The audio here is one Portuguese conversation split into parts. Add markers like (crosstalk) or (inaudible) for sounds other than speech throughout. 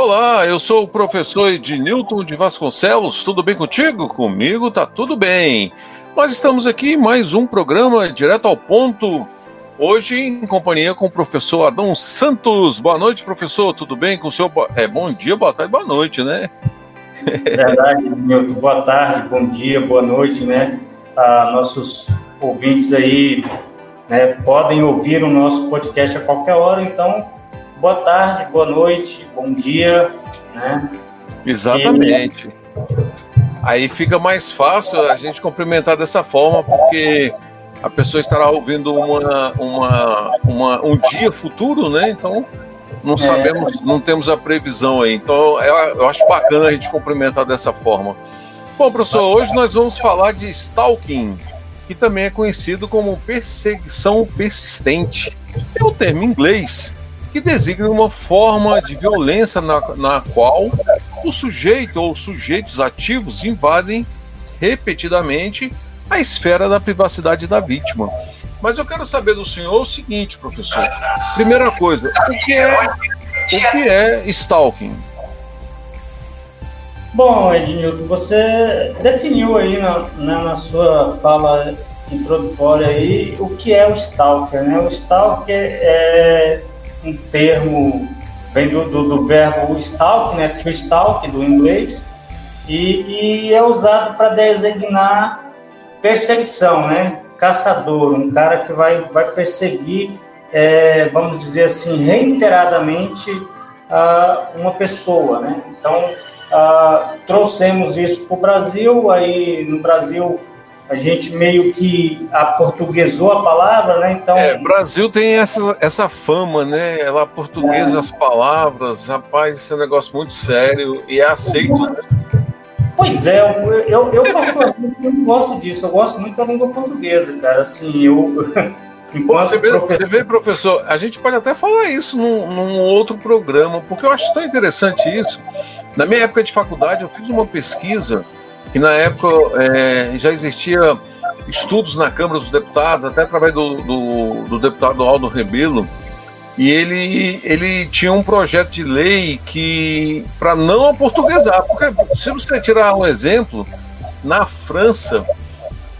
Olá, eu sou o professor Ednilton de Vasconcelos. Tudo bem contigo? Comigo tá tudo bem. Nós estamos aqui em mais um programa direto ao ponto. Hoje em companhia com o professor Adão Santos. Boa noite, professor. Tudo bem com o senhor? É bom dia, boa tarde, boa noite, né? Verdade, Milton. Boa tarde, bom dia, boa noite, né? Ah, nossos ouvintes aí né, podem ouvir o nosso podcast a qualquer hora, então boa tarde, boa noite, bom dia, né? Exatamente. E... Aí fica mais fácil a gente cumprimentar dessa forma, porque a pessoa estará ouvindo uma, uma, uma um dia futuro, né? Então não é. sabemos, é. não temos a previsão aí. Então eu, eu acho bacana a gente cumprimentar dessa forma. Bom, professor, hoje nós vamos falar de stalking, que também é conhecido como perseguição persistente. É um termo em inglês que designa uma forma de violência na, na qual o sujeito ou sujeitos ativos invadem repetidamente a esfera da privacidade da vítima. Mas eu quero saber do senhor o seguinte, professor. Primeira coisa, o que é, o que é stalking? Bom, Ednilton, você definiu aí na, na, na, sua fala introdutória aí o que é o stalker, né? O stalker é um termo, vem do, do, do verbo stalk, né, to stalk, do inglês, e, e é usado para designar perseguição, né, caçador, um cara que vai, vai perseguir, é, vamos dizer assim, reiteradamente uma pessoa, né, então trouxemos isso para o Brasil, aí no Brasil a gente meio que aportuguesou a palavra, né? Então. É, Brasil tem essa, essa fama, né? Ela portuguesa é. as palavras, rapaz, esse é um negócio muito sério e é aceito. Né? Pois é, eu, eu, eu particularmente não gosto disso, eu gosto muito da língua portuguesa, cara. Assim, eu. (laughs) Você vê, professor... você vê, professor, a gente pode até falar isso num, num outro programa, porque eu acho tão interessante isso. Na minha época de faculdade, eu fiz uma pesquisa que na época é, já existia estudos na Câmara dos Deputados, até através do, do, do deputado Aldo Rebelo, e ele, ele tinha um projeto de lei que para não aportuguesar, porque se você tirar um exemplo, na França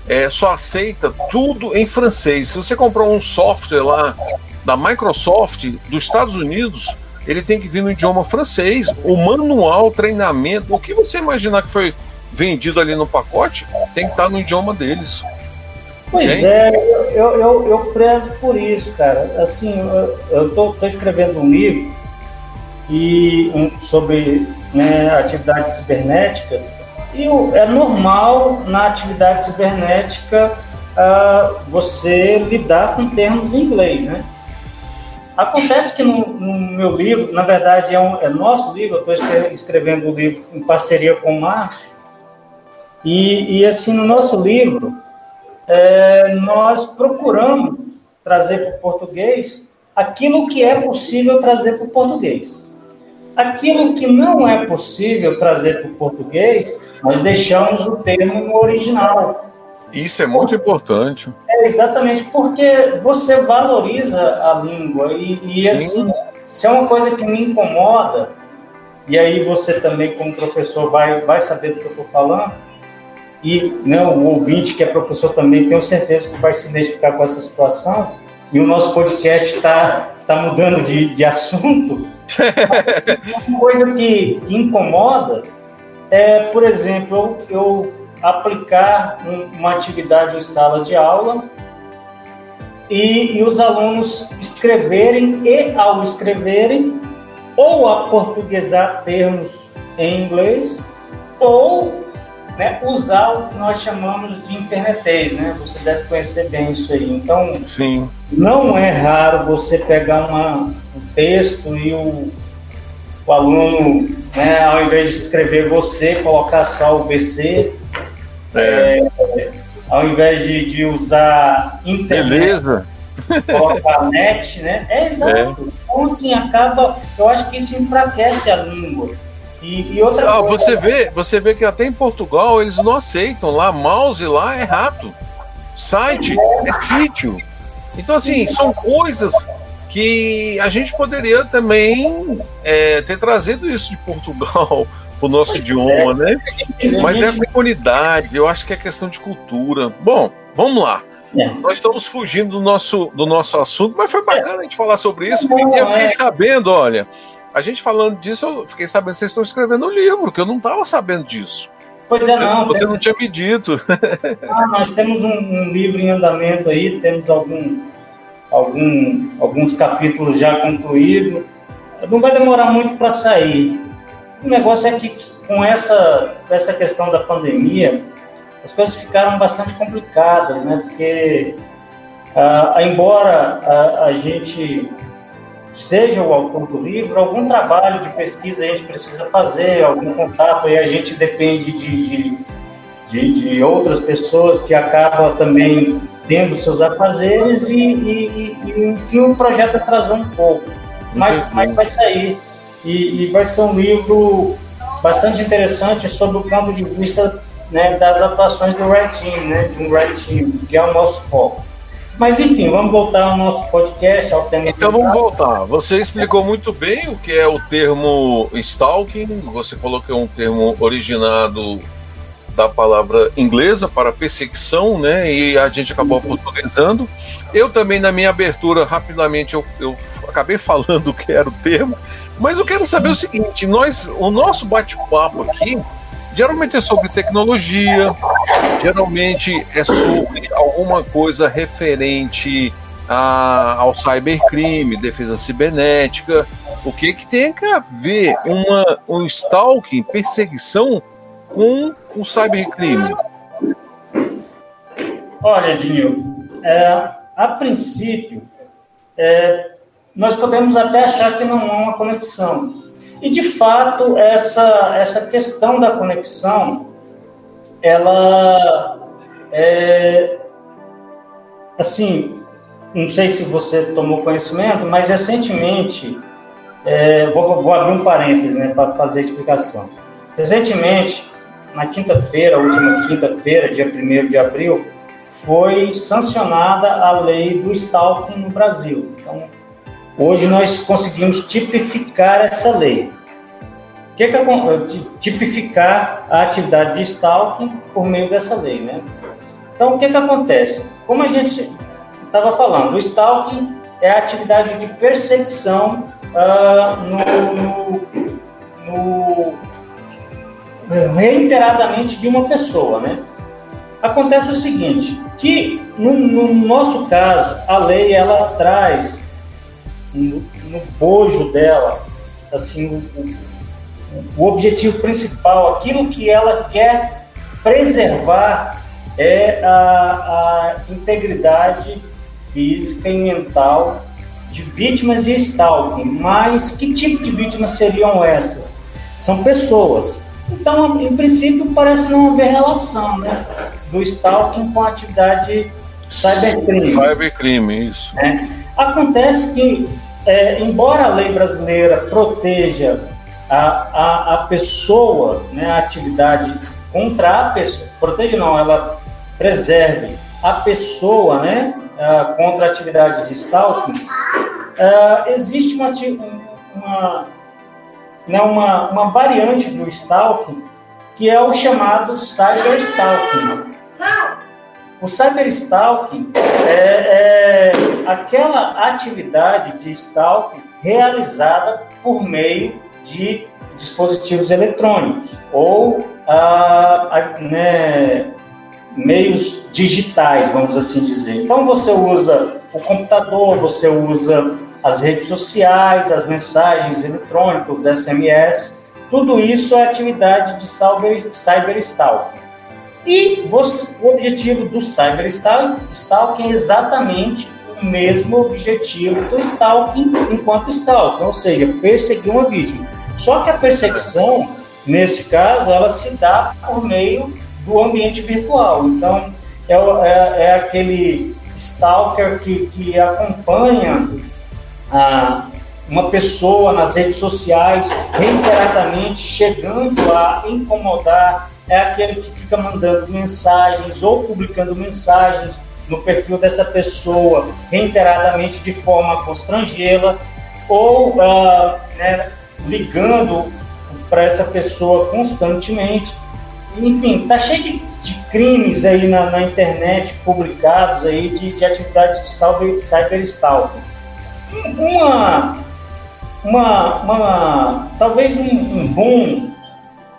é, só aceita tudo em francês. Se você comprar um software lá da Microsoft dos Estados Unidos, ele tem que vir no idioma francês, o manual, treinamento, o que você imaginar que foi vendido ali no pacote, tem que estar no idioma deles. Pois é, eu, eu, eu prezo por isso, cara. Assim, eu estou escrevendo um livro e um, sobre né, atividades cibernéticas e é normal na atividade cibernética uh, você lidar com termos em inglês, né? Acontece que no, no, meu livro, na verdade é, um, é nosso livro, eu estou escrevendo o livro em parceria com o Márcio, e, e assim, no nosso livro, é, nós procuramos trazer para o português aquilo que é possível trazer para o português. Aquilo que não é possível trazer para o português, nós deixamos o termo no original. Isso é muito importante. É exatamente porque você valoriza a língua e, e assim, se é uma coisa que me incomoda, e aí você também, como professor, vai, vai saber do que eu estou falando, e né, o ouvinte que é professor também, tenho certeza que vai se identificar com essa situação. E o nosso podcast está tá mudando de, de assunto. (laughs) Uma coisa que, que, incomoda é, por exemplo, eu, aplicar uma atividade em sala de aula e, e os alunos escreverem e, ao escreverem, ou aportuguesar termos em inglês, ou né, usar o que nós chamamos de internetês, né? Você deve conhecer bem isso aí. Então, Sim. não é raro você pegar uma, um texto e o, o aluno, né, ao invés de escrever você, colocar só o BC. É. É, ao invés de, de usar internet, Beleza. colocar net, né? É exato. É. Então, assim, acaba. Eu acho que isso enfraquece a língua. E, e outra ah, coisa... você vê, você vê que até em Portugal eles não aceitam lá, mouse lá é rato, site é sítio. Então, assim, são coisas que a gente poderia também é, ter trazido isso de Portugal (laughs) o nosso idioma, né? Mas é a comunidade, eu acho que é questão de cultura. Bom, vamos lá. É. Nós estamos fugindo do nosso, do nosso assunto, mas foi bacana a gente falar sobre isso. Não, e eu fiquei é. sabendo, olha, a gente falando disso, eu fiquei sabendo que vocês estão escrevendo um livro, que eu não estava sabendo disso. Pois é, não. Você não tinha me dito. Ah, nós temos um, um, livro em andamento aí, temos algum, algum, alguns capítulos já concluídos. Não vai demorar muito para sair. O negócio é que com essa, essa questão da pandemia, as coisas ficaram bastante complicadas, né? Porque, ah, embora a, a gente seja o autor do livro, algum trabalho de pesquisa a gente precisa fazer, algum contato, e a gente depende de, de, de, outras pessoas que acabam também tendo seus afazeres, e, e, e, enfim, o projeto atrasou um pouco. Mas, mas vai sair, e, e vai ser um livro bastante interessante sobre o ponto de vista né, das atuações do Red Team, né, de um Red Team, que é o nosso foco. Mas enfim, vamos voltar ao nosso podcast, ao tema. Então vamos voltar. Você explicou muito bem o que é o termo stalking. Você falou que é um termo originado da palavra inglesa para perseguição, né? E a gente acabou portuguesando. Eu também, na minha abertura, rapidamente, eu, eu acabei (laughs) falando o que era o termo. Mas eu quero saber o seguinte: nós, o nosso bate-papo aqui geralmente é sobre tecnologia, geralmente é sobre alguma coisa referente a, ao cybercrime, defesa cibernética. O que, que tem a ver uma, um stalking, perseguição com o cybercrime? Olha, Dinho, é, a princípio, é, nós podemos até achar que não há uma conexão. E, de fato, essa, essa questão da conexão, ela é, assim, não sei se você tomou conhecimento, mas recentemente, é, vou, vou, abrir um parênteses né, para fazer a explicação. Recentemente, na quinta-feira, última quinta-feira, dia 1 de abril, foi sancionada a lei do stalking no Brasil. Então, Hoje nós conseguimos tipificar essa lei. Que é que tipificar a atividade de stalking por meio dessa lei, né? Então, o que é que acontece? Como a gente estava falando, o stalking é a atividade de perseguição uh, no, no, no, reiteradamente de uma pessoa, né? Acontece o seguinte, que no, no nosso caso, a lei ela traz no bojo dela, assim, o, o objetivo principal, aquilo que ela quer preservar é a, a integridade física e mental de vítimas de stalking. Mas que tipo de vítimas seriam essas? São pessoas. Então, em princípio, parece não haver relação né, do stalking com a atividade cybercrime. Cybercrime, isso. É. Acontece que, é, embora a lei brasileira proteja a, a, a pessoa, né, a atividade contra a pessoa, proteja não, ela preserve a pessoa né, contra a atividade de stalking, uh, existe uma, uma, né, uma, uma variante do stalking que é o chamado cyberstalking. O cyberstalking é, é aquela atividade de stalking realizada por meio de dispositivos eletrônicos ou a, a, né, meios digitais, vamos assim dizer. Então você usa o computador, você usa as redes sociais, as mensagens eletrônicas, os SMS, tudo isso é atividade de cyber, cyberstalking. E você, o objetivo do cyberstalking é exatamente o mesmo objetivo do stalking enquanto stalking, ou seja, perseguir uma vítima. Só que a perseguição, nesse caso, ela se dá por meio do ambiente virtual. Então, é, é, é aquele stalker que, que acompanha a, uma pessoa nas redes sociais reiteradamente chegando a incomodar, é aquele que fica mandando mensagens ou publicando mensagens no perfil dessa pessoa reiteradamente de forma constrangê-la ou uh, né, ligando para essa pessoa constantemente. Enfim, tá cheio de, de crimes aí na, na, internet publicados aí de, de atividade de cyber, cyberstalking. Uma, uma, uma, talvez um, um bom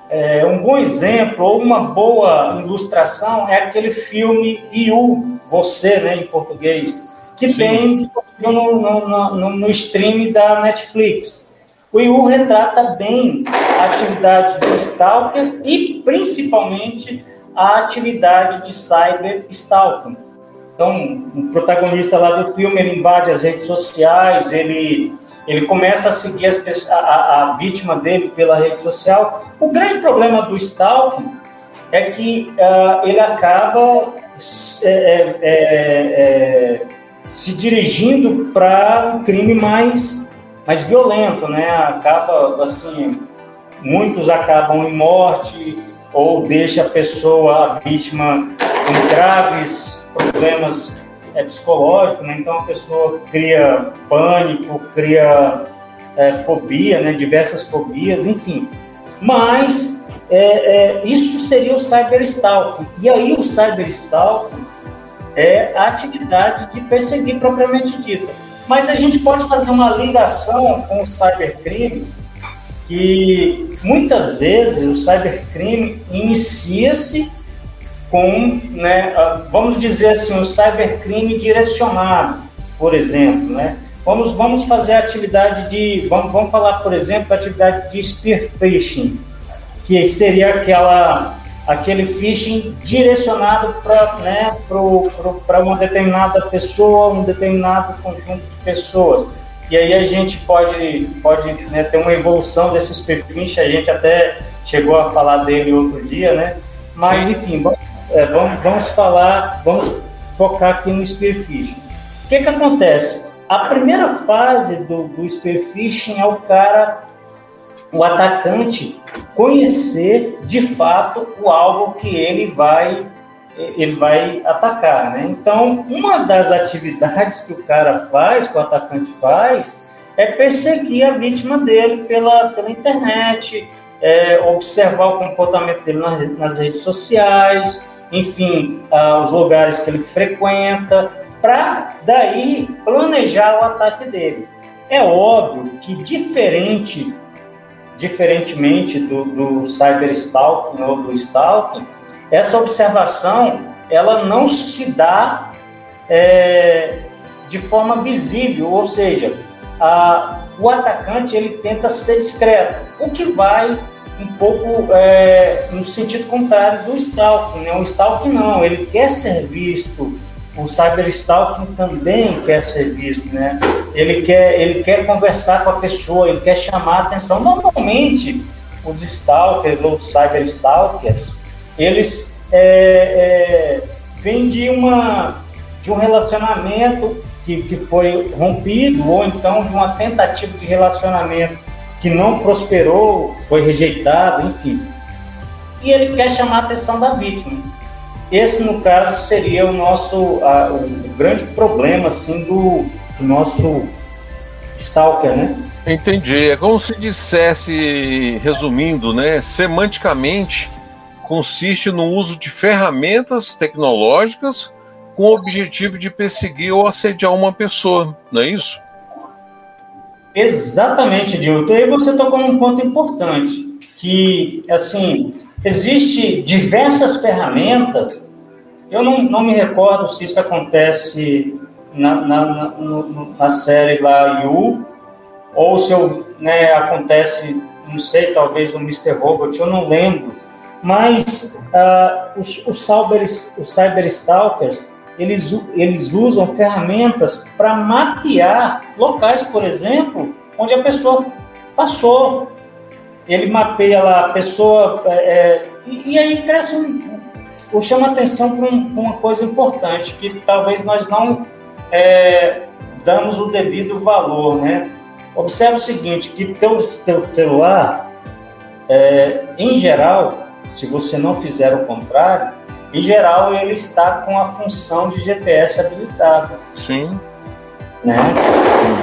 é, um bom exemplo ou uma boa ilustração é aquele filme You, Você, né, em português, que Sim. tem no, no, no, no stream da Netflix. O IU retrata bem a atividade de stalker e principalmente a atividade de cyber stalking. Então, o protagonista lá do filme, ele invade as redes sociais, ele, ele começa a seguir a, a, vítima dele pela rede social. O grande problema do stalking é que uh, ele acaba é, é, é, é se dirigindo para um crime mais mais violento, né? Acaba assim, muitos acabam em morte ou deixa a pessoa, a vítima, com graves problemas é, psicológicos, né? Então a pessoa cria pânico, cria é, fobia, né? Diversas fobias, enfim. Mas é, é, isso seria o cyberstalking. E aí o cyberstalking é a atividade de perseguir propriamente dita mas a gente pode fazer uma ligação com o cybercrime, que muitas vezes o cybercrime inicia-se com, né, vamos dizer assim, o cybercrime direcionado, por exemplo, né? Vamos, vamos fazer a atividade de, vamos, vamos falar, por exemplo, da atividade de spear phishing, que seria aquela aquele phishing direcionado para né, uma determinada pessoa, um determinado conjunto de pessoas. E aí a gente pode, pode né, ter uma evolução desses phishing, a gente até chegou a falar dele outro dia, né? Mas, enfim, vamos, é, vamos, vamos falar, vamos focar aqui no spear phishing. O que, que acontece? A primeira fase do, do spear phishing é o cara o atacante conhecer de fato o alvo que ele vai ele vai atacar, né? Então, uma das atividades que o cara faz, que o atacante faz, é perseguir a vítima dele pela, pela internet, é, observar o comportamento dele nas, nas redes sociais, enfim, ah, os lugares que ele frequenta, para daí planejar o ataque dele. É óbvio que diferente diferentemente do, do cyberstalking ou do stalking, essa observação ela não se dá é, de forma visível, ou seja, a, o atacante ele tenta ser discreto, o que vai um pouco é, no sentido contrário do stalking. Né? O stalking não, ele quer ser visto o cyberstalking também quer ser visto, né? Ele quer, ele quer conversar com a pessoa, ele quer chamar a atenção. Normalmente, os stalkers ou cyberstalkers, eles é, é, vêm de, uma, de um relacionamento que, que foi rompido, ou então de uma tentativa de relacionamento que não prosperou, foi rejeitado, enfim. E ele quer chamar a atenção da vítima. Esse, no caso, seria o nosso a, o grande problema assim, do, do nosso stalker, né? Entendi. É como se dissesse, resumindo, né, semanticamente, consiste no uso de ferramentas tecnológicas com o objetivo de perseguir ou assediar uma pessoa, não é isso? Exatamente, Dilton. E aí você tocou num ponto importante, que, assim, Existem diversas ferramentas Eu não, não me recordo se isso acontece na, na, na, na série lá You, ou se eu, né, acontece, não sei, talvez no Mr. Robot, eu não lembro. Mas uh, os, os, cyber, os cyberstalkers, eles, eles usam ferramentas para mapear locais, por exemplo, onde a pessoa passou. Ele mapeia lá a pessoa, é, é e, e, aí cresce um, ou chama atenção para um, uma coisa importante, que talvez nós não é, damos o devido valor, né? Observe o seguinte, que teu, teu celular, é, em geral, se você não fizer o contrário, em geral ele está com a função de GPS habilitada. Sim. Né?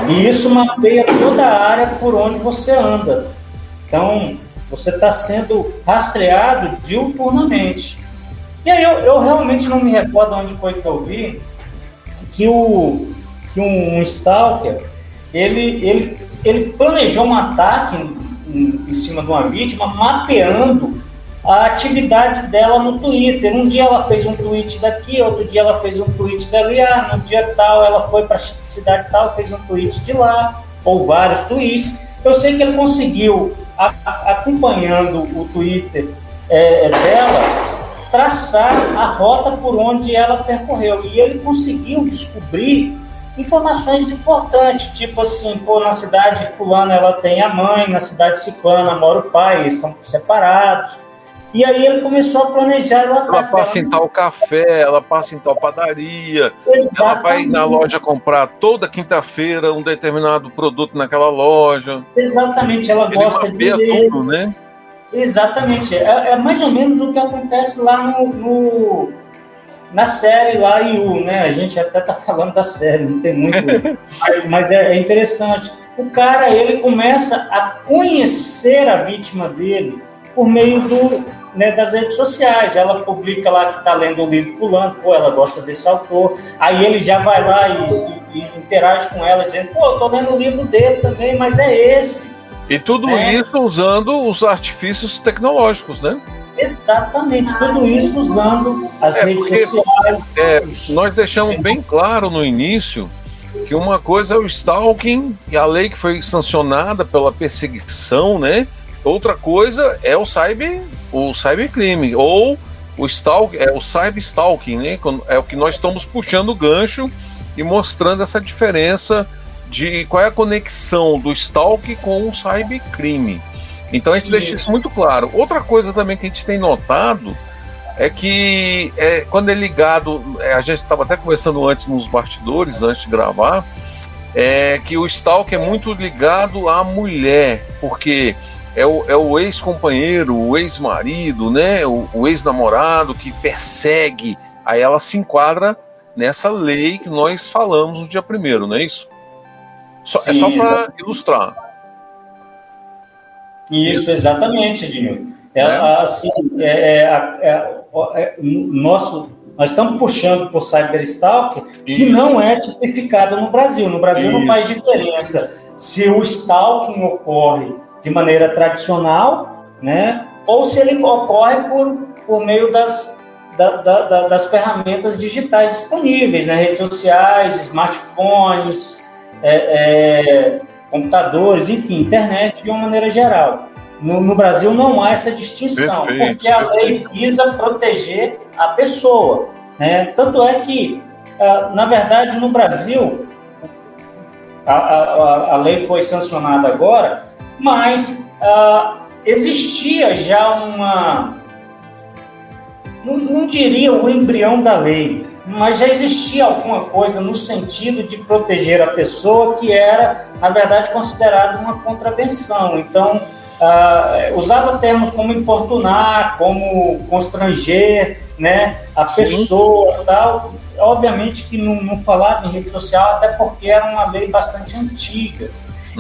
E isso mapeia toda a área por onde você anda. Então, você está sendo rastreado diuturnamente. E aí eu, eu, realmente não me recordo onde foi que eu vi que, o, que um, um stalker ele, ele, ele planejou um ataque em, em, cima de uma vítima, mapeando a atividade dela no Twitter. Um dia ela fez um tweet daqui, outro dia ela fez um tweet dali, ah, no dia tal ela foi para a cidade tal, fez um tweet de lá, ou vários tweets. Eu sei que ele conseguiu, a, a, acompanhando o Twitter é, é dela, traçar a rota por onde ela percorreu. E ele conseguiu descobrir informações importantes, tipo assim, pô, na cidade fulana ela tem a mãe, na cidade ciclana mora o pai, eles são separados. E aí ele começou a planejar ela Ela passa em tal café, ela passa em tal padaria, Exatamente. ela vai na loja comprar toda quinta-feira um determinado produto naquela loja. Exatamente, ela ele gosta de ler. tudo, né? Exatamente, é, é, mais ou menos o que acontece lá no, no na série lá o né? A gente até tá falando da série, não tem muito, (laughs) mas, mas é, é interessante. O cara ele começa a conhecer a vítima dele por meio do, né, das redes sociais. Ela publica lá que está lendo o livro fulano, pô, ela gosta desse autor. Aí ele já vai lá e, e, e interage com ela, dizendo, pô, estou lendo o livro dele também, mas é esse. E tudo é. isso usando os artifícios tecnológicos, né? Exatamente, tudo isso usando as é redes porque, sociais. É, nós deixamos Sim. bem claro no início que uma coisa é o stalking e a lei que foi sancionada pela perseguição, né? Outra coisa é o cyber, o cybercrime ou o stalk, é o cyberstalking, né? É o que nós estamos puxando o gancho e mostrando essa diferença de qual é a conexão do stalk com o cybercrime. Então a gente deixa isso muito claro. Outra coisa também que a gente tem notado é que é, quando é ligado, é, a gente estava até conversando antes nos bastidores, antes de gravar, é que o stalk é muito ligado à mulher, porque é o, é o ex-companheiro, o ex-marido, né? O, o ex-namorado que persegue. Aí ela se enquadra nessa lei que nós falamos no dia primeiro, não é isso? Só, Sim, é só para ilustrar. Isso, exatamente, Edinho. É, é. Assim, é, é, é, nosso, nós estamos puxando por cyberstalker que não é tipificado no Brasil. No Brasil Isso. não faz diferença se o stalking ocorre de maneira tradicional, né? Ou se ele ocorre por, por meio das, da, da, das ferramentas digitais disponíveis, né? redes sociais, smartphones, é, é, computadores, enfim, internet de uma maneira geral. No, no, Brasil não há essa distinção, perfeito, porque a lei visa proteger a pessoa. Né? Tanto é que, ah, na verdade, no Brasil, a, a, a lei foi sancionada agora, mas uh, existia já uma. Não, não diria o embrião da lei, mas já existia alguma coisa no sentido de proteger a pessoa que era, na verdade, considerada uma contravenção. Então, uh, usava termos como importunar, como constranger né, a Sim. pessoa tal. Obviamente que não, não falava em rede social, até porque era uma lei bastante antiga.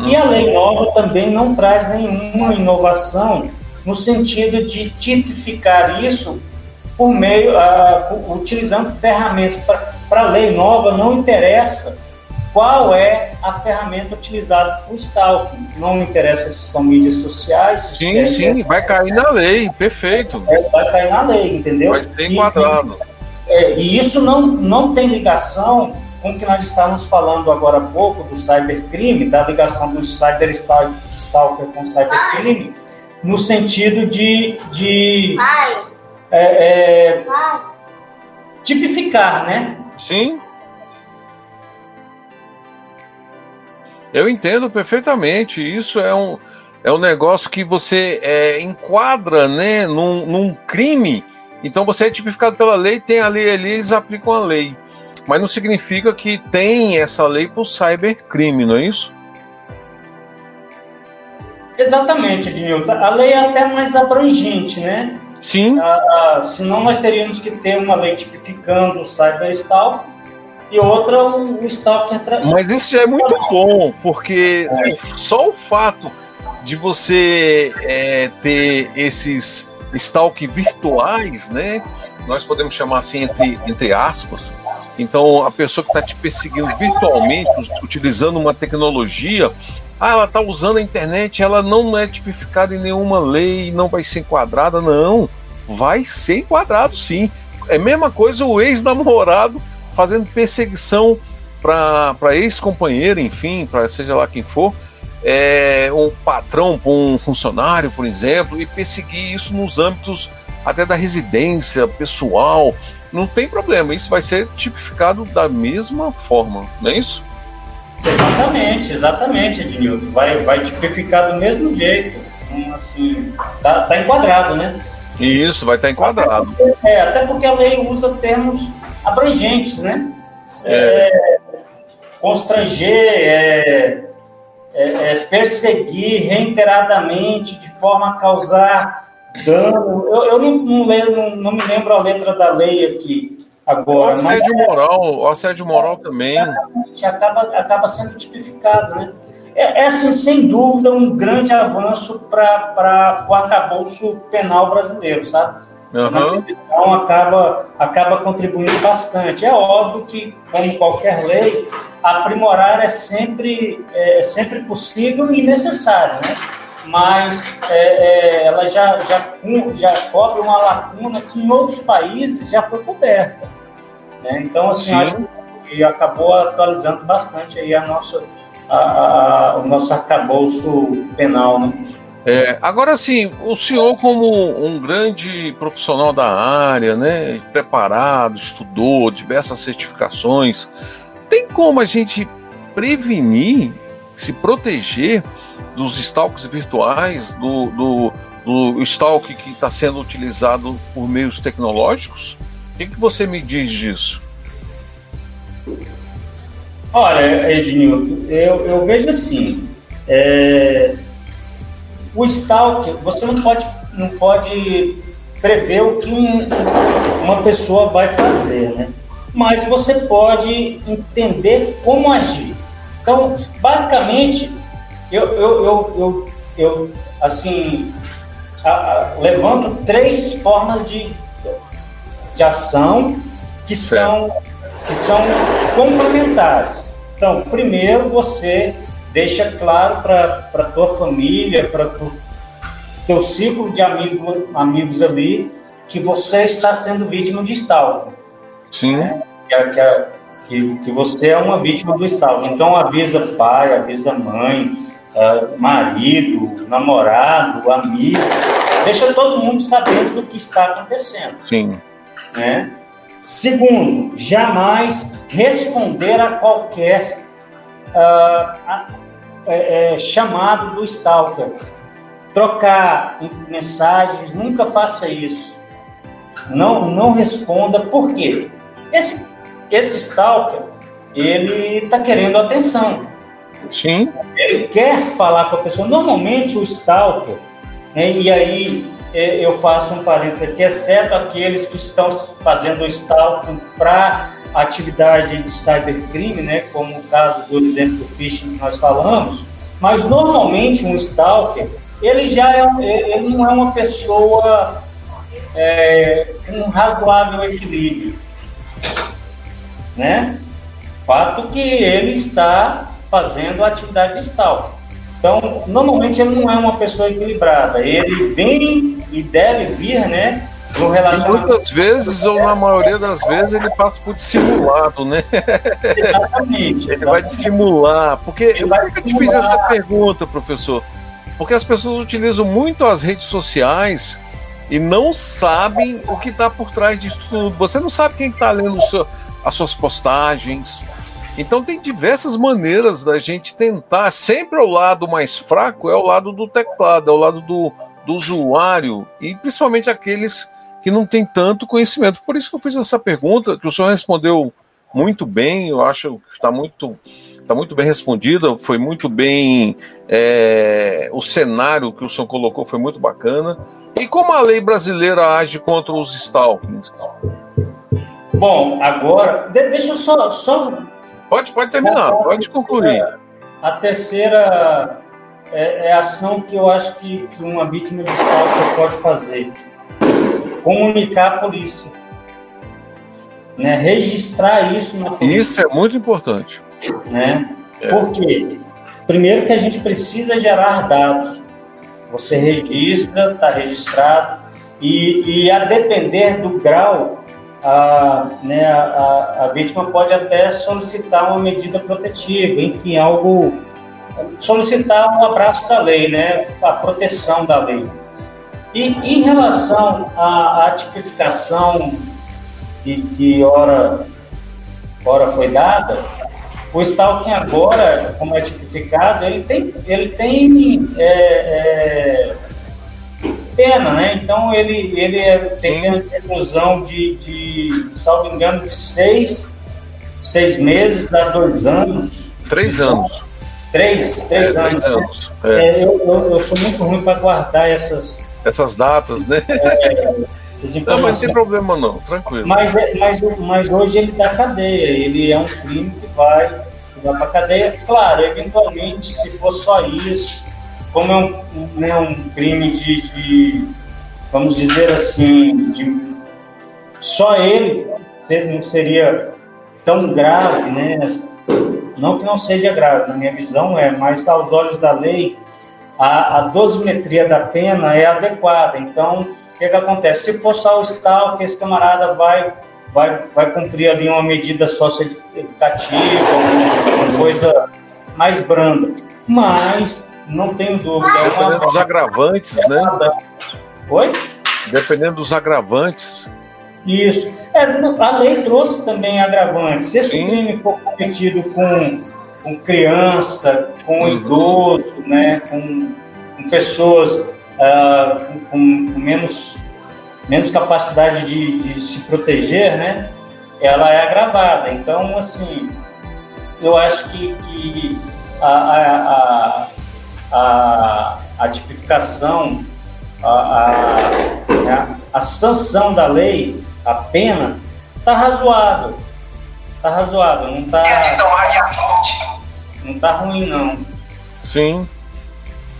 E a lei nova também não traz nenhuma inovação no sentido de tipificar isso por meio, uh, utilizando ferramentas. Para a lei nova, não interessa qual é a ferramenta utilizada para o stalking. Não interessa se são mídias sociais. sim, é, sim, vai cair na lei, perfeito. É, vai cair na lei, entendeu? Vai ser enquadrado. é, e isso não, não tem ligação com o que nós estávamos falando agora há pouco do cybercrime, da ligação do cyberstalker com cybercrime, no sentido de, de é, é, tipificar, né? Sim. Eu entendo perfeitamente. Isso é um, é um negócio que você é, enquadra né, num, num, crime. Então você é tipificado pela lei, tem a lei ali, eles aplicam a lei. Mas não significa que tem essa lei para o cybercrime, não é isso? Exatamente, Ednilton. A lei é até mais abrangente, né? Sim. Ah, senão nós teríamos que ter uma lei tipificando o cyberstalk e outra o, stalker. Mas isso já é muito bom, porque é. só o fato de você é, ter esses stalk virtuais, né? Nós podemos chamar assim entre, entre aspas. Então, a pessoa que está te perseguindo virtualmente, utilizando uma tecnologia, ah, ela está usando a internet, ela não é tipificada em nenhuma lei, não vai ser enquadrada, não. Vai ser enquadrado sim. É a mesma coisa o ex-namorado fazendo perseguição para ex-companheiro, enfim, para seja lá quem for, é, um patrão um funcionário, por exemplo, e perseguir isso nos âmbitos até da residência pessoal. Não tem problema, isso vai ser tipificado da mesma forma, não é isso? Exatamente, exatamente, Ednilton. Vai, vai tipificar do mesmo jeito. Assim, tá, tá enquadrado, né? Isso, vai estar tá enquadrado. É, até porque a lei usa termos abrangentes, né? É. É, constranger, é, é, é, perseguir reiteradamente de forma a causar dano. Eu, eu não, não, não, não, me lembro a letra da lei aqui agora. O assédio mas, moral, o assédio moral também. Acaba, acaba sendo tipificado, né? É, é, assim, sem dúvida, um grande avanço para o arcabouço penal brasileiro, sabe? Uhum. Então acaba, acaba contribuindo bastante. É óbvio que, como qualquer lei, aprimorar é sempre, é, é sempre possível e necessário, né? Mas é, é, ela já, já, já cobre uma lacuna que em outros países já foi coberta. Né? Então, assim, Sim. acho que acabou atualizando bastante aí a nossa, a, a, o nosso arcabouço penal. Né? É, agora sim, o senhor como um grande profissional da área, né, preparado, estudou diversas certificações, tem como a gente prevenir, se proteger dos stalks virtuais, do, do, do stalk que está sendo utilizado por meios tecnológicos? O que, que você me diz disso? Olha, Ednilton, eu, eu vejo assim, é, o stalker, você não pode, não pode prever o que um, uma pessoa vai fazer, né? Mas você pode entender como agir. Então, basicamente, eu, eu, eu, eu, eu assim, a, a, levanto três formas de, de ação que são, que são complementares. Então, primeiro, você deixa claro para a tua família, para o teu ciclo de amigo, amigos ali, que você está sendo vítima de stalking. Sim. Né? Que, que, que, você é uma vítima do stalking. Então avisa pai, avisa mãe, uh, marido, namorado, amigo. Deixa todo mundo sabendo do que está acontecendo. Sim. Né? Segundo, jamais responder a qualquer uh, é, é, chamado do stalker. Trocar mensagens, nunca faça isso. Não, não responda. Por quê? Esse, esse stalker, ele está querendo atenção. Sim. Ele quer falar com a pessoa. Normalmente o stalker, né, e aí é, eu faço um parênteses aqui, exceto aqueles que estão fazendo o stalking para atividade de cybercrime, né, como o caso do exemplo do phishing que nós falamos, mas normalmente um stalker, ele já é, ele não é uma pessoa é, com um razoável equilíbrio, né? Fato que ele está fazendo a atividade de stalker. Então, normalmente ele não é uma pessoa equilibrada. Ele vem e deve vir, né, No relacionamento... muitas vezes, ou na maioria das vezes, ele passa por dissimulado, né? Exatamente. ele vai dissimular. Porque eu que eu te fiz essa pergunta, professor? Porque as pessoas utilizam muito as redes sociais e não sabem o que está por trás disso tudo. Você não sabe quem está lendo seu, as suas postagens. Então tem diversas maneiras da gente tentar. Sempre o lado mais fraco é o lado do teclado, é o lado do, do usuário e principalmente aqueles que não têm tanto conhecimento. Por isso que eu fiz essa pergunta, que o senhor respondeu muito bem. Eu acho que está muito está muito bem respondida, foi muito bem. É, o cenário que o senhor colocou foi muito bacana. E como a lei brasileira age contra os stalkings? Bom, agora, de, deixa eu só, só. Pode, pode terminar, pode concluir. A terceira é, é, a ação que eu acho que, que uma vítima de stalking pode fazer: comunicar à polícia. Né, registrar isso na polícia. Isso é muito importante. Né? É. Por quê? Primeiro que a gente precisa gerar dados. Você registra, está registrado, e, e, a depender do grau, a, né, a, a, vítima pode até solicitar uma medida protetiva, enfim, algo. solicitar um abraço da lei, né, a proteção da lei. E em relação à, à tipificação que, que ora, ora foi dada, o stalking agora, como é tipificado, ele tem, ele tem é, é, pena, né? Então ele, ele é, tem a reclusão de, de, salvo engano, de seis, seis meses a dois anos. Três anos. Três, três é, anos. Três anos. É. é. eu, eu, eu, sou muito ruim para guardar essas... Essas datas, né? É, não, mas não tem problema não, tranquilo. Mas, mas, mas hoje ele dá cadeia, ele é um crime que vai vai para cadeia. Claro, eventualmente, se for só isso, como é um, né, um crime de, de, vamos dizer assim, de só ele não seria tão grave, né? Não que não seja grave, na minha visão é, mas aos olhos da lei, a, a dosimetria da pena é adequada. Então, o que, que acontece? Se for só o que esse camarada vai vai, vai cumprir ali uma medida socioeducativa, uma coisa mais branda. Mas, não tenho dúvida. É Dependendo dos agravantes, né? Oi? Dependendo dos agravantes. Isso. É, a lei trouxe também agravantes. Se esse Sim. crime for cometido com, com criança, com uhum. idoso, né, com, com pessoas uh, com, com menos menos capacidade de, de se proteger, né? Ela é agravada. Então, assim, eu acho que, que a, a, a, a, tipificação, a, a, né, a sanção da lei, a pena, está razoável. Está razoável, não está. Não está ruim, não. Sim.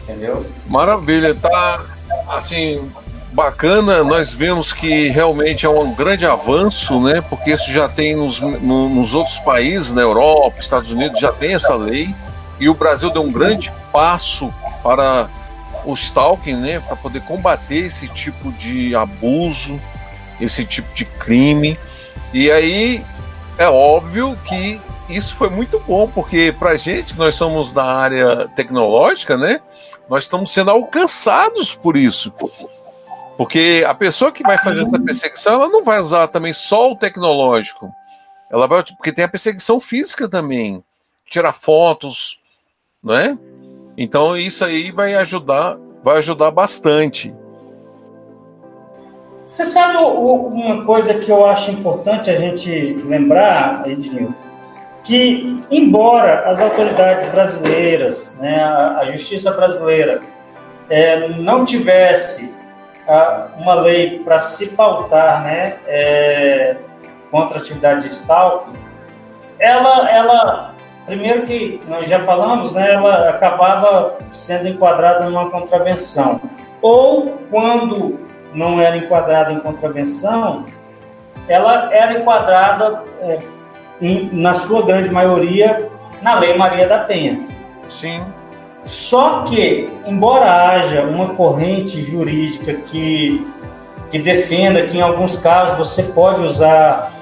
Entendeu? Maravilha, tá assim, bacana, nós vemos que realmente é um grande avanço, né? Porque isso já tem nos, no, nos outros países, na Europa, Estados Unidos, já tem essa lei. E o Brasil deu um grande passo para o stalking, né? Para poder combater esse tipo de abuso, esse tipo de crime. E aí é óbvio que isso foi muito bom, porque para gente, nós somos da área tecnológica, né? Nós estamos sendo alcançados por isso. Porque a pessoa que vai fazer essa perseguição, ela não vai usar também só o tecnológico. Ela vai, porque tem a perseguição física também, tirar fotos, é? Então isso aí vai ajudar, vai ajudar bastante. Você sabe uma coisa que eu acho importante a gente lembrar, Edinho? Que, embora as autoridades brasileiras, né, a, a justiça brasileira, é, não tivesse uma lei para se pautar né, é, contra a atividade de stalking, ela, ela, primeiro que nós já falamos, né, ela acabava sendo enquadrada numa contravenção. Ou, quando não era enquadrada em contravenção, ela era enquadrada, é, em, na sua grande maioria, na Lei Maria da Penha. Sim. Só que, embora haja uma corrente jurídica que que defenda que em alguns casos você pode usar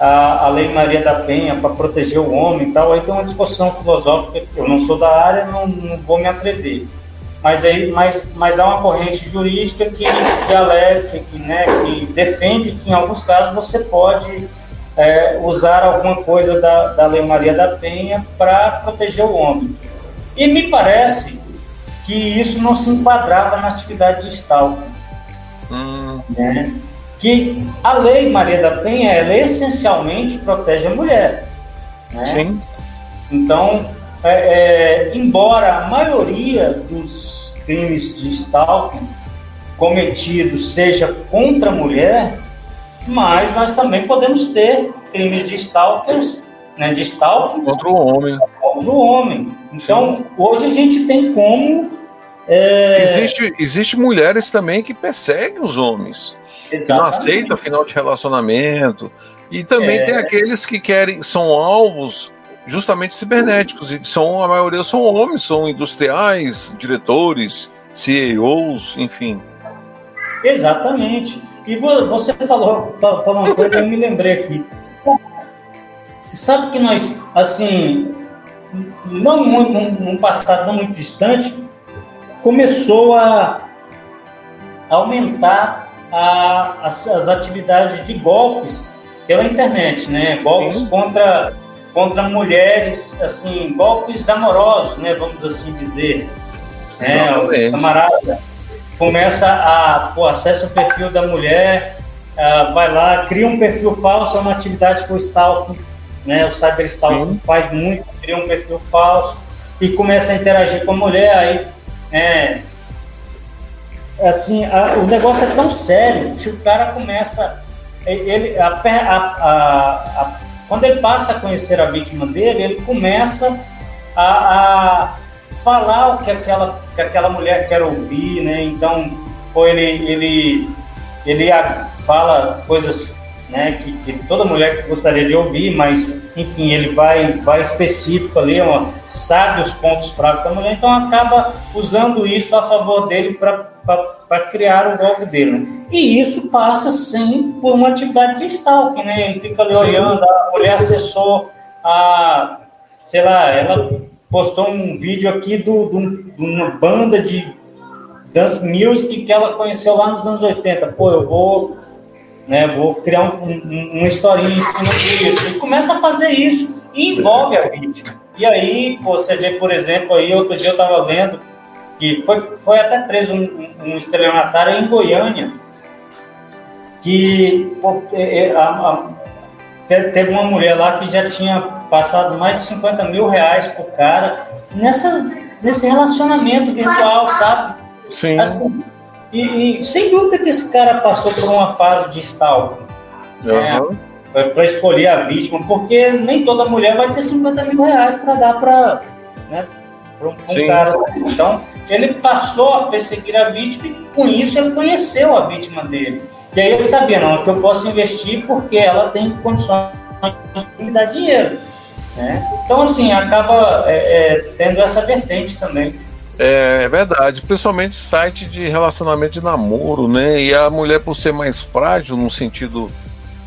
a, a Lei Maria da Penha para proteger o homem e tal. Aí tem uma discussão filosófica, eu não sou da área, não, não vou me atrever. Mas, aí, mas, mas há uma corrente jurídica que, que alega, que, né, que defende que em alguns casos você pode é, usar alguma coisa da, da Lei Maria da Penha para proteger o homem. E me parece que isso não se enquadrava na atividade de stalking. Hum. Né? Que a Lei Maria da Penha, ela essencialmente protege a mulher. Né? Sim. Então, é, é, embora a maioria dos crimes de stalking cometidos seja contra a mulher, mas nós também podemos ter crimes de stalkers, né, de stalking contra o homem. Contra o homem. Então, Sim. hoje a gente tem como é... Existe, existe mulheres também que perseguem os homens. Exatamente. Não aceitam final de relacionamento. E também é... tem aqueles que querem, são alvos justamente cibernéticos. E são, a maioria são homens, são industriais, diretores, CEOs, enfim. Exatamente. E você falou, falou uma coisa, eu me lembrei aqui. Você sabe que nós, assim, não muito, num passado não muito distante, começou a aumentar a, as, as, atividades de golpes pela internet, né? Golpes Sim. contra contra mulheres, assim, golpes amorosos, né? Vamos assim dizer. Né? O camarada começa a pô, acessa o perfil da mulher, uh, vai lá, cria um perfil falso, é uma atividade que o stalking, né? O cyber stalking faz muito, cria um perfil falso e começa a interagir com a mulher, aí é, assim, a, o negócio é tão sério que o cara começa, ele, a, a, quando ele passa a conhecer a vítima dele, ele começa a, falar o que aquela, que aquela mulher quer ouvir, né? Então, ou ele, ele, ele fala coisas né, que, que, toda mulher gostaria de ouvir, mas enfim, ele vai, vai específico ali, ó, sabe os pontos fracos da mulher, então acaba usando isso a favor dele para criar o golpe dele. Né? E isso passa sim por uma atividade de stalking, né? Ele fica ali sim. olhando, a mulher acessou a, sei lá, ela postou um vídeo aqui do, do, de uma banda de dance music que ela conheceu lá nos anos 80. Pô, eu vou né? Vou criar um, um, uma historinha em cima disso. E começa a fazer isso e envolve a vítima. E aí você vê, por exemplo, aí outro dia eu estava lendo que foi, foi até preso um, um estelionatário em Goiânia que é, é, a, a, teve uma mulher lá que já tinha passado mais de 50 mil reais pro cara nessa, nesse relacionamento virtual, sabe? Sim. Assim, e, e, sem dúvida que esse cara passou por uma fase de stalking. Uhum. Né, para escolher a vítima, porque nem toda mulher vai ter 50 mil reais para dar para né, um, um cara. Então, ele passou a perseguir a vítima e com isso ele conheceu a vítima dele. E aí ele sabia, não, é que eu posso investir porque ela tem condições de me dar dinheiro. Né? Então, assim, acaba é, é, tendo essa vertente também. É, é, verdade, principalmente site de relacionamento de namoro, né? E a mulher, por ser mais frágil, no sentido.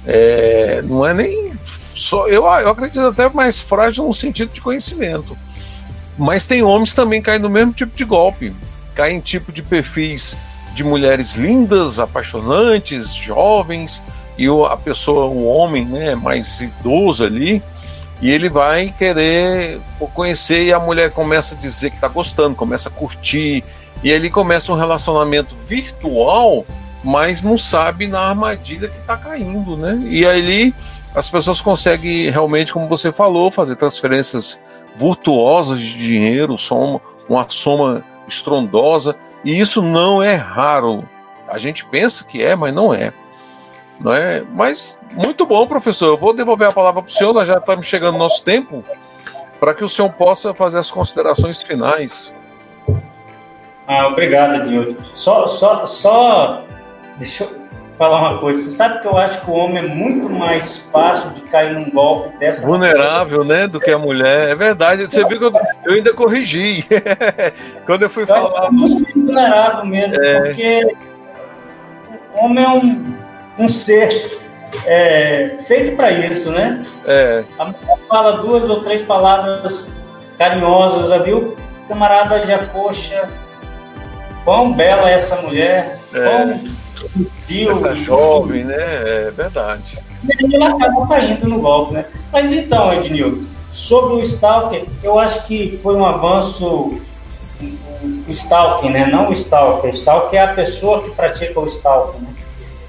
É, não é nem. Só, eu, eu acredito até mais frágil no sentido de conhecimento. Mas tem homens também caem no mesmo tipo de golpe. Caem em tipo de perfis de mulheres lindas, apaixonantes, jovens, e a pessoa, o homem, né, mais idoso ali, e ele vai querer conhecer e a mulher começa a dizer que está gostando, começa a curtir. E ele começa um relacionamento virtual, mas não sabe na armadilha que está caindo, né? E aí as pessoas conseguem realmente, como você falou, fazer transferências virtuosas de dinheiro, soma, uma soma estrondosa, e isso não é raro. A gente pensa que é, mas não é. É? Mas muito bom, professor. Eu vou devolver a palavra para o senhor, nós já estamos chegando no nosso tempo, para que o senhor possa fazer as considerações finais. Ah, obrigado, Edildo. Só, só, só, deixa eu falar uma coisa. Você sabe que eu acho que o homem é muito mais fácil de cair num golpe dessa. Vulnerável, né? Do que a mulher. É verdade. Você viu que eu, eu ainda corrigi. (laughs) Quando eu fui eu falar. É vulnerável mesmo, é... porque o homem é um, um ser é, feito para isso, né? É. A mulher fala duas ou três palavras carinhosas ali, o camarada já, poxa, quão bela é essa mulher, é. quão essa jovem, né? É verdade. E ele acaba caindo no golpe, né? Mas então, Ednilton, sobre o Stalker, eu acho que foi um avanço o stalking, né? Não o stalker. Stalker é a pessoa que pratica o stalking. Né?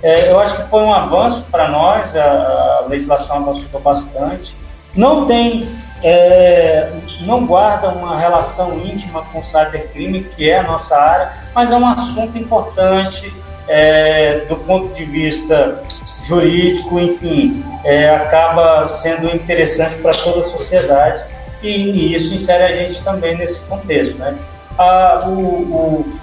É, eu acho que foi um avanço para nós, a, a, legislação avançou bastante. Não tem, é, não guarda uma relação íntima com o cybercrime, que é a nossa área, mas é um assunto importante é, do ponto de vista jurídico, enfim, é, acaba sendo interessante para toda a sociedade e, e, isso insere a gente também nesse contexto, né? Ah, o, o,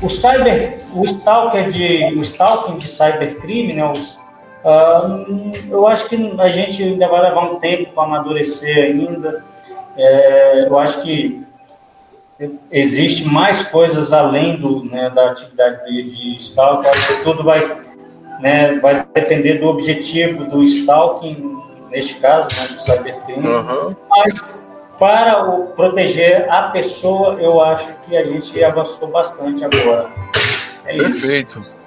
o cyber, o stalker de, o stalking de cybercrime, né? Os, ah, eu acho que a gente ainda vai levar um tempo para amadurecer ainda. É, eu acho que existe mais coisas além do, né, da atividade de, de stalking. Acho que tudo vai, né, vai depender do objetivo do stalking, neste caso, né, do cybercrime. Uhum. Mas para o, proteger a pessoa, eu acho que a gente avançou bastante agora. É Perfeito. Isso.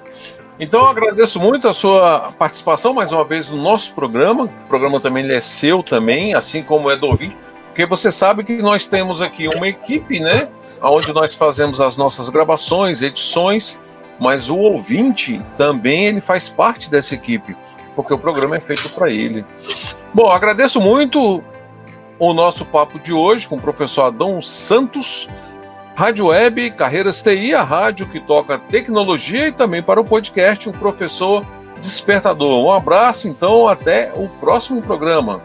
Então, eu agradeço muito a sua participação mais uma vez no nosso programa. O programa também é seu também, assim como é do ouvinte porque você sabe que nós temos aqui uma equipe, né? Onde nós fazemos as nossas gravações, edições, mas o ouvinte também ele faz parte dessa equipe, porque o programa é feito para ele. Bom, agradeço muito o nosso papo de hoje com o professor Adão Santos, Rádio Web, Carreiras TI, a rádio que toca tecnologia e também para o podcast, o professor Despertador. Um abraço, então, até o próximo programa.